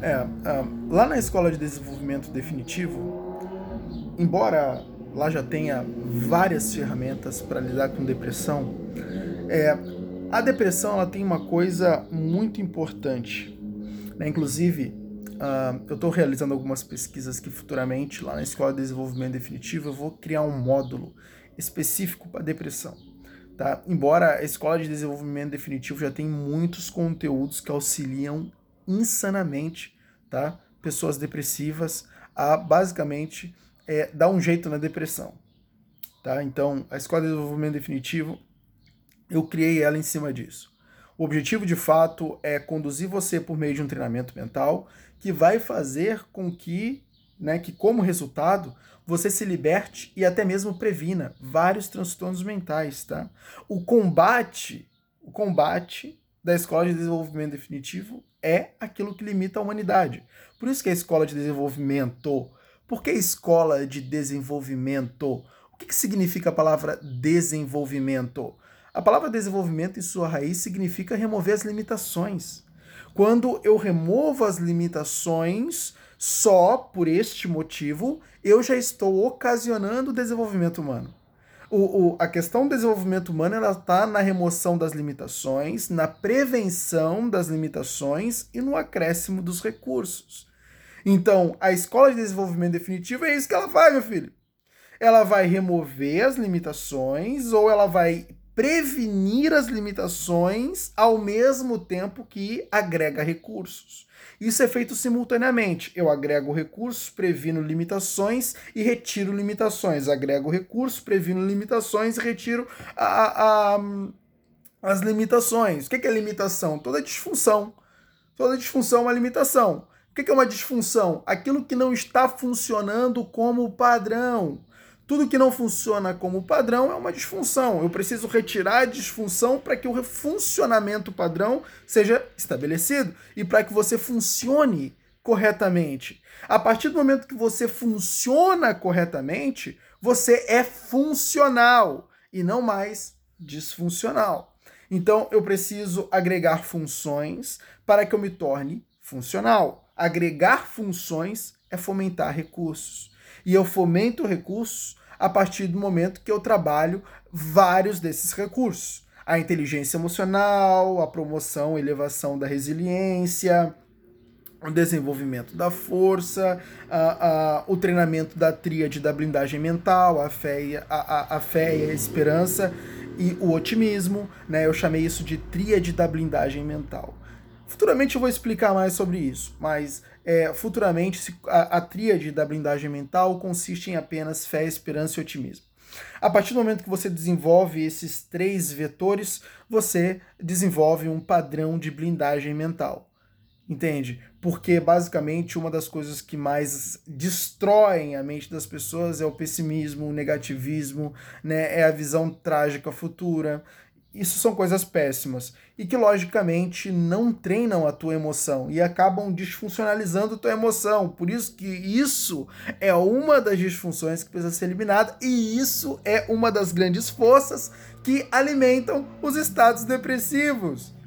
É, uh, lá na escola de desenvolvimento definitivo, embora lá já tenha várias ferramentas para lidar com depressão, é, a depressão ela tem uma coisa muito importante. Né? Inclusive, uh, eu estou realizando algumas pesquisas que futuramente, lá na Escola de Desenvolvimento Definitivo, eu vou criar um módulo específico para depressão. Tá? Embora a Escola de Desenvolvimento Definitivo já tenha muitos conteúdos que auxiliam insanamente tá? pessoas depressivas a basicamente é, dar um jeito na depressão. Tá? Então, a Escola de Desenvolvimento Definitivo eu criei ela em cima disso. O objetivo de fato é conduzir você por meio de um treinamento mental que vai fazer com que, né, que como resultado, você se liberte e até mesmo previna vários transtornos mentais, tá? O combate, o combate da escola de desenvolvimento definitivo é aquilo que limita a humanidade. Por isso que a escola de desenvolvimento, por que escola de desenvolvimento? O que, que significa a palavra desenvolvimento? A palavra desenvolvimento, em sua raiz, significa remover as limitações. Quando eu removo as limitações só por este motivo, eu já estou ocasionando o desenvolvimento humano. O, o, a questão do desenvolvimento humano ela está na remoção das limitações, na prevenção das limitações e no acréscimo dos recursos. Então, a escola de desenvolvimento definitivo é isso que ela faz, meu filho. Ela vai remover as limitações ou ela vai prevenir as limitações ao mesmo tempo que agrega recursos. Isso é feito simultaneamente. Eu agrego recursos, previno limitações e retiro limitações. Agrego recursos, previno limitações e retiro a, a, as limitações. O que é limitação? Toda disfunção. Toda disfunção é uma limitação. O que é uma disfunção? Aquilo que não está funcionando como padrão. Tudo que não funciona como padrão é uma disfunção. Eu preciso retirar a disfunção para que o funcionamento padrão seja estabelecido e para que você funcione corretamente. A partir do momento que você funciona corretamente, você é funcional e não mais disfuncional. Então eu preciso agregar funções para que eu me torne funcional. Agregar funções é fomentar recursos. E eu fomento recursos a partir do momento que eu trabalho vários desses recursos. A inteligência emocional, a promoção, elevação da resiliência, o desenvolvimento da força, a, a, o treinamento da tríade da blindagem mental, a fé, a, a, a fé e a esperança e o otimismo. Né? Eu chamei isso de tríade da blindagem mental. Futuramente eu vou explicar mais sobre isso, mas é, futuramente a, a tríade da blindagem mental consiste em apenas fé, esperança e otimismo. A partir do momento que você desenvolve esses três vetores, você desenvolve um padrão de blindagem mental. Entende? Porque basicamente uma das coisas que mais destroem a mente das pessoas é o pessimismo, o negativismo, né? é a visão trágica futura, isso são coisas péssimas e que logicamente não treinam a tua emoção e acabam disfuncionalizando a tua emoção. Por isso que isso é uma das disfunções que precisa ser eliminada e isso é uma das grandes forças que alimentam os estados depressivos.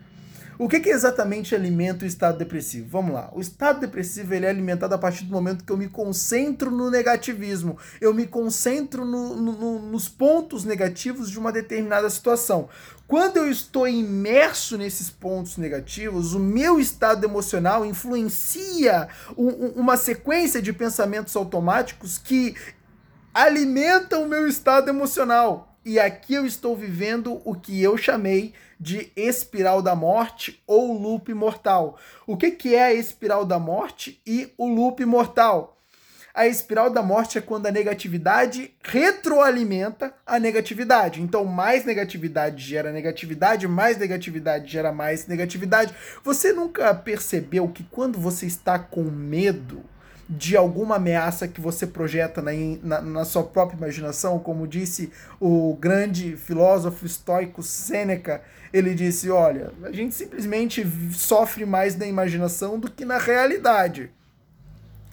O que, que exatamente alimenta o estado depressivo? Vamos lá. O estado depressivo ele é alimentado a partir do momento que eu me concentro no negativismo. Eu me concentro no, no, nos pontos negativos de uma determinada situação. Quando eu estou imerso nesses pontos negativos, o meu estado emocional influencia um, uma sequência de pensamentos automáticos que alimentam o meu estado emocional. E aqui eu estou vivendo o que eu chamei de espiral da morte ou loop mortal. O que, que é a espiral da morte e o loop mortal? A espiral da morte é quando a negatividade retroalimenta a negatividade. Então, mais negatividade gera negatividade, mais negatividade gera mais negatividade. Você nunca percebeu que quando você está com medo, de alguma ameaça que você projeta na, na, na, sua própria imaginação, como disse o grande filósofo estoico Sêneca, ele disse: olha, a gente simplesmente sofre mais na imaginação do que na realidade.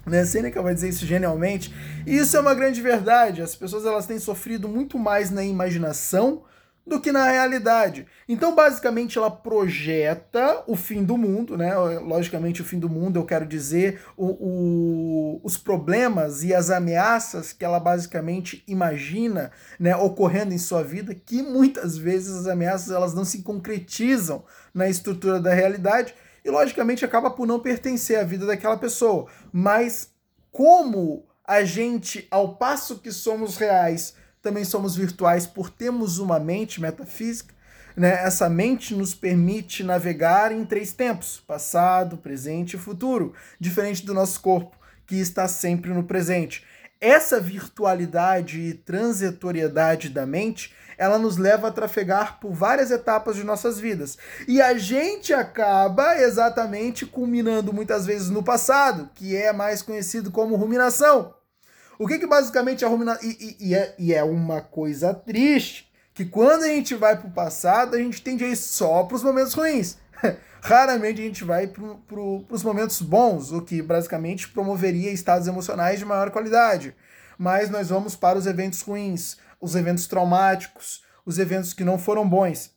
Né? Sêneca vai dizer isso genialmente, e isso é uma grande verdade. As pessoas elas têm sofrido muito mais na imaginação do que na realidade. Então, basicamente, ela projeta o fim do mundo, né? Logicamente, o fim do mundo, eu quero dizer o, o, os problemas e as ameaças que ela basicamente imagina né, ocorrendo em sua vida, que muitas vezes as ameaças elas não se concretizam na estrutura da realidade e, logicamente, acaba por não pertencer à vida daquela pessoa. Mas como a gente, ao passo que somos reais, também somos virtuais por termos uma mente metafísica. Né? Essa mente nos permite navegar em três tempos: passado, presente e futuro, diferente do nosso corpo, que está sempre no presente. Essa virtualidade e transitoriedade da mente, ela nos leva a trafegar por várias etapas de nossas vidas. E a gente acaba exatamente culminando muitas vezes no passado, que é mais conhecido como ruminação. O que, que basicamente a ruminação. E, e, e, é, e é uma coisa triste que quando a gente vai para o passado, a gente tende a ir só para os momentos ruins. Raramente a gente vai para pro, os momentos bons, o que basicamente promoveria estados emocionais de maior qualidade. Mas nós vamos para os eventos ruins, os eventos traumáticos, os eventos que não foram bons.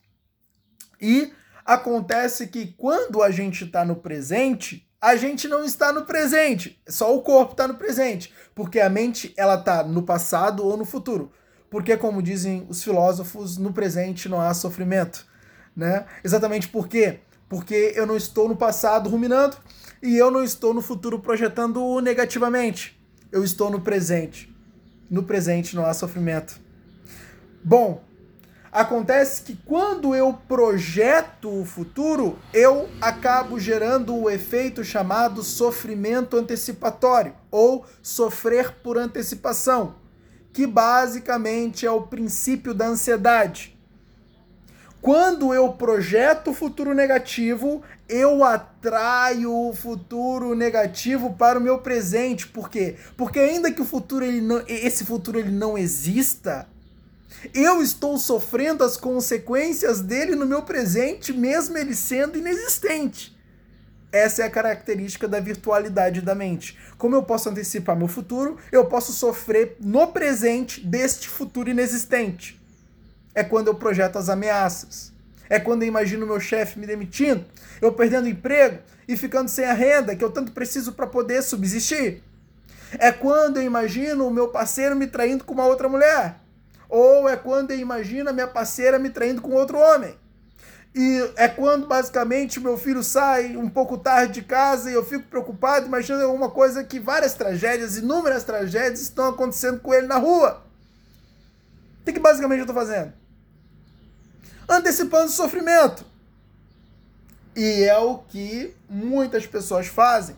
E acontece que quando a gente está no presente, a gente não está no presente, só o corpo está no presente, porque a mente ela está no passado ou no futuro. Porque como dizem os filósofos, no presente não há sofrimento, né? Exatamente por quê? Porque eu não estou no passado ruminando e eu não estou no futuro projetando negativamente. Eu estou no presente. No presente não há sofrimento. Bom, Acontece que quando eu projeto o futuro, eu acabo gerando o efeito chamado sofrimento antecipatório ou sofrer por antecipação, que basicamente é o princípio da ansiedade. Quando eu projeto o futuro negativo, eu atraio o futuro negativo para o meu presente. Por quê? Porque ainda que o futuro ele não, esse futuro ele não exista, eu estou sofrendo as consequências dele no meu presente, mesmo ele sendo inexistente. Essa é a característica da virtualidade da mente. Como eu posso antecipar meu futuro, eu posso sofrer no presente deste futuro inexistente. É quando eu projeto as ameaças. É quando eu imagino meu chefe me demitindo, eu perdendo emprego e ficando sem a renda que eu tanto preciso para poder subsistir. É quando eu imagino o meu parceiro me traindo com uma outra mulher. Ou é quando eu imagino a minha parceira me traindo com outro homem. E é quando basicamente meu filho sai um pouco tarde de casa e eu fico preocupado, imaginando alguma coisa que várias tragédias, inúmeras tragédias estão acontecendo com ele na rua. O que, que basicamente eu estou fazendo? Antecipando o sofrimento. E é o que muitas pessoas fazem.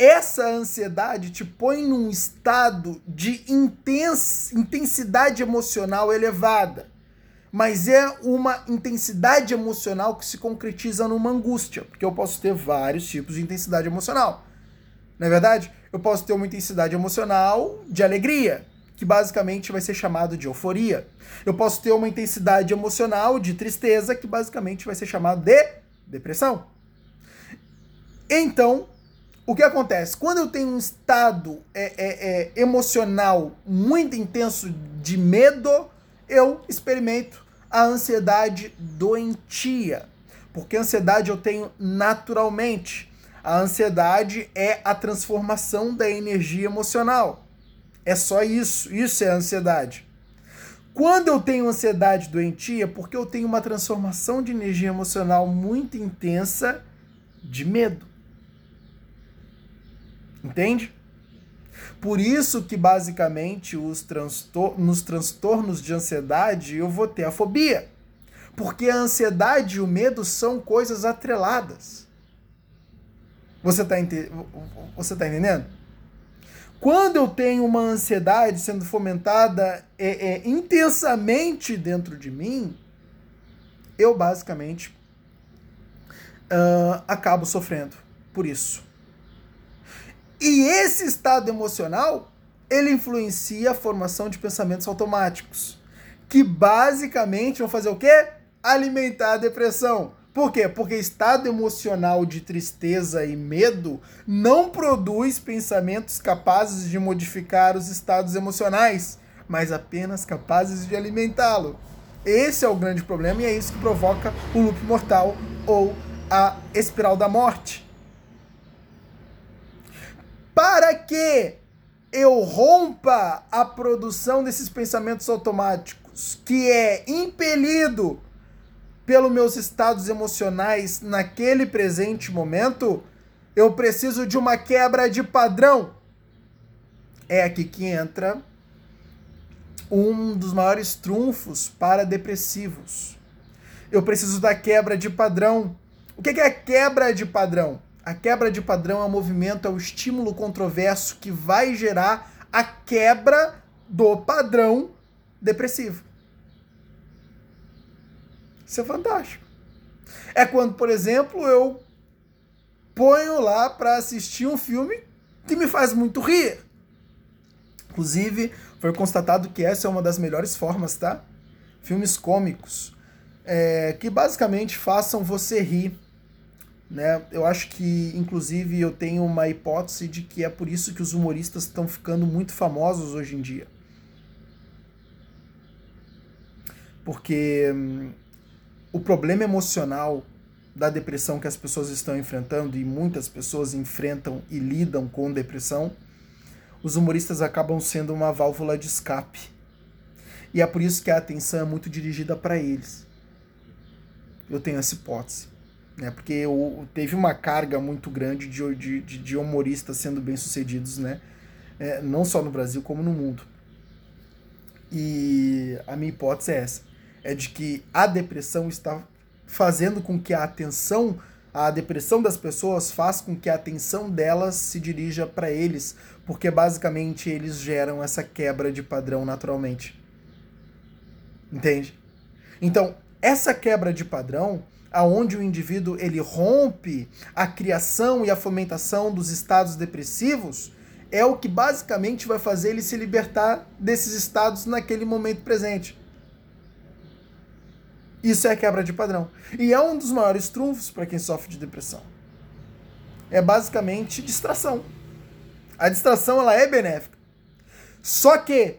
Essa ansiedade te põe num estado de intens intensidade emocional elevada. Mas é uma intensidade emocional que se concretiza numa angústia, porque eu posso ter vários tipos de intensidade emocional. Não é verdade? Eu posso ter uma intensidade emocional de alegria, que basicamente vai ser chamado de euforia. Eu posso ter uma intensidade emocional de tristeza, que basicamente vai ser chamado de depressão. Então, o que acontece? Quando eu tenho um estado é, é, é, emocional muito intenso de medo, eu experimento a ansiedade doentia. Porque a ansiedade eu tenho naturalmente. A ansiedade é a transformação da energia emocional. É só isso. Isso é ansiedade. Quando eu tenho ansiedade doentia, porque eu tenho uma transformação de energia emocional muito intensa de medo. Entende? Por isso que basicamente os transtor nos transtornos de ansiedade eu vou ter a fobia. Porque a ansiedade e o medo são coisas atreladas. Você está ente você tá entendendo? Quando eu tenho uma ansiedade sendo fomentada é, é, intensamente dentro de mim, eu basicamente uh, acabo sofrendo por isso. E esse estado emocional, ele influencia a formação de pensamentos automáticos, que basicamente vão fazer o quê? Alimentar a depressão. Por quê? Porque estado emocional de tristeza e medo não produz pensamentos capazes de modificar os estados emocionais, mas apenas capazes de alimentá-lo. Esse é o grande problema e é isso que provoca o loop mortal ou a espiral da morte. Para que eu rompa a produção desses pensamentos automáticos, que é impelido pelos meus estados emocionais naquele presente momento, eu preciso de uma quebra de padrão. É aqui que entra um dos maiores trunfos para depressivos. Eu preciso da quebra de padrão. O que é a quebra de padrão? A quebra de padrão é o movimento, é o estímulo controverso que vai gerar a quebra do padrão depressivo. Isso é fantástico. É quando, por exemplo, eu ponho lá para assistir um filme que me faz muito rir. Inclusive, foi constatado que essa é uma das melhores formas, tá? Filmes cômicos. É, que basicamente façam você rir. Né? Eu acho que, inclusive, eu tenho uma hipótese de que é por isso que os humoristas estão ficando muito famosos hoje em dia. Porque hum, o problema emocional da depressão que as pessoas estão enfrentando, e muitas pessoas enfrentam e lidam com depressão, os humoristas acabam sendo uma válvula de escape. E é por isso que a atenção é muito dirigida para eles. Eu tenho essa hipótese. Né? Porque eu, teve uma carga muito grande de, de, de humoristas sendo bem-sucedidos, né? É, não só no Brasil, como no mundo. E a minha hipótese é essa: é de que a depressão está fazendo com que a atenção a depressão das pessoas faz com que a atenção delas se dirija para eles, porque basicamente eles geram essa quebra de padrão naturalmente. Entende? Então, essa quebra de padrão, aonde o indivíduo ele rompe a criação e a fomentação dos estados depressivos, é o que basicamente vai fazer ele se libertar desses estados naquele momento presente. Isso é quebra de padrão. E é um dos maiores trunfos para quem sofre de depressão. É basicamente distração. A distração ela é benéfica. Só que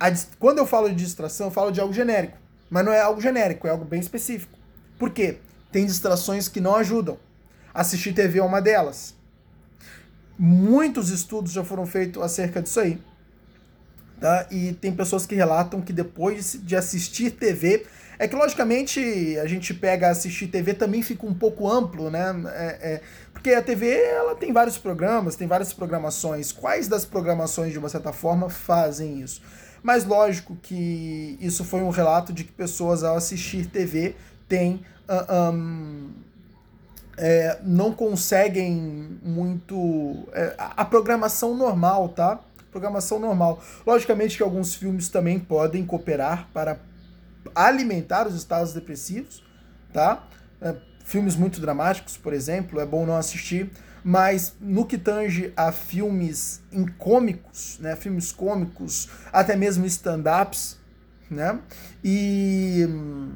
a, quando eu falo de distração, eu falo de algo genérico. Mas não é algo genérico, é algo bem específico. Por quê? Tem distrações que não ajudam. Assistir TV é uma delas. Muitos estudos já foram feitos acerca disso aí. Tá? E tem pessoas que relatam que depois de assistir TV, é que, logicamente, a gente pega assistir TV também fica um pouco amplo, né? É, é, porque a TV ela tem vários programas, tem várias programações. Quais das programações, de uma certa forma, fazem isso? Mas lógico que isso foi um relato de que pessoas, ao assistir TV, têm. Uh, um, é, não conseguem muito. É, a programação normal, tá? Programação normal. Logicamente que alguns filmes também podem cooperar para alimentar os estados depressivos, tá? É, filmes muito dramáticos, por exemplo, é bom não assistir, mas no que tange a filmes incômicos, né, filmes cômicos, até mesmo stand-ups, né, e hum,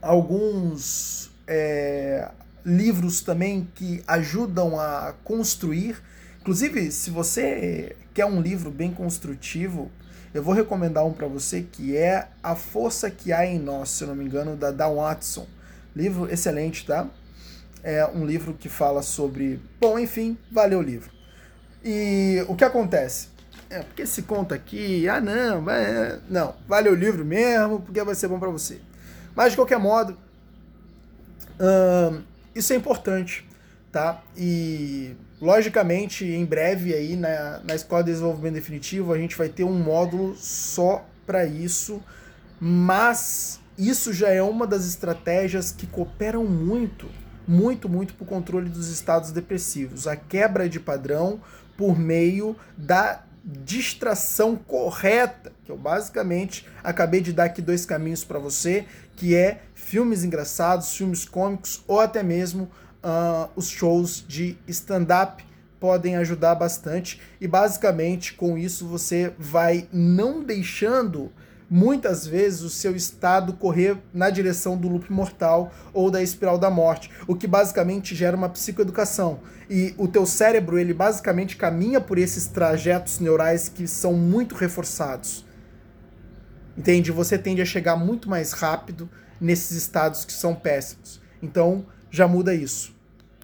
alguns é, livros também que ajudam a construir. Inclusive, se você quer um livro bem construtivo, eu vou recomendar um para você que é A Força que Há em Nós, se eu não me engano, da Dan Watson. Livro excelente, tá? É um livro que fala sobre. Bom, enfim, valeu o livro. E o que acontece? É, porque se conta aqui, ah não, vai, não, valeu o livro mesmo, porque vai ser bom para você. Mas de qualquer modo, isso é importante, tá? E Logicamente, em breve aí na, na Escola de Desenvolvimento Definitivo, a gente vai ter um módulo só para isso, mas isso já é uma das estratégias que cooperam muito, muito, muito para o controle dos estados depressivos. A quebra de padrão por meio da distração correta, que eu basicamente acabei de dar aqui dois caminhos para você, que é filmes engraçados, filmes cômicos ou até mesmo uh, os shows de stand-up podem ajudar bastante e basicamente com isso você vai não deixando muitas vezes o seu estado correr na direção do loop mortal ou da espiral da morte, o que basicamente gera uma psicoeducação. E o teu cérebro, ele basicamente caminha por esses trajetos neurais que são muito reforçados. Entende? Você tende a chegar muito mais rápido nesses estados que são péssimos. Então, já muda isso.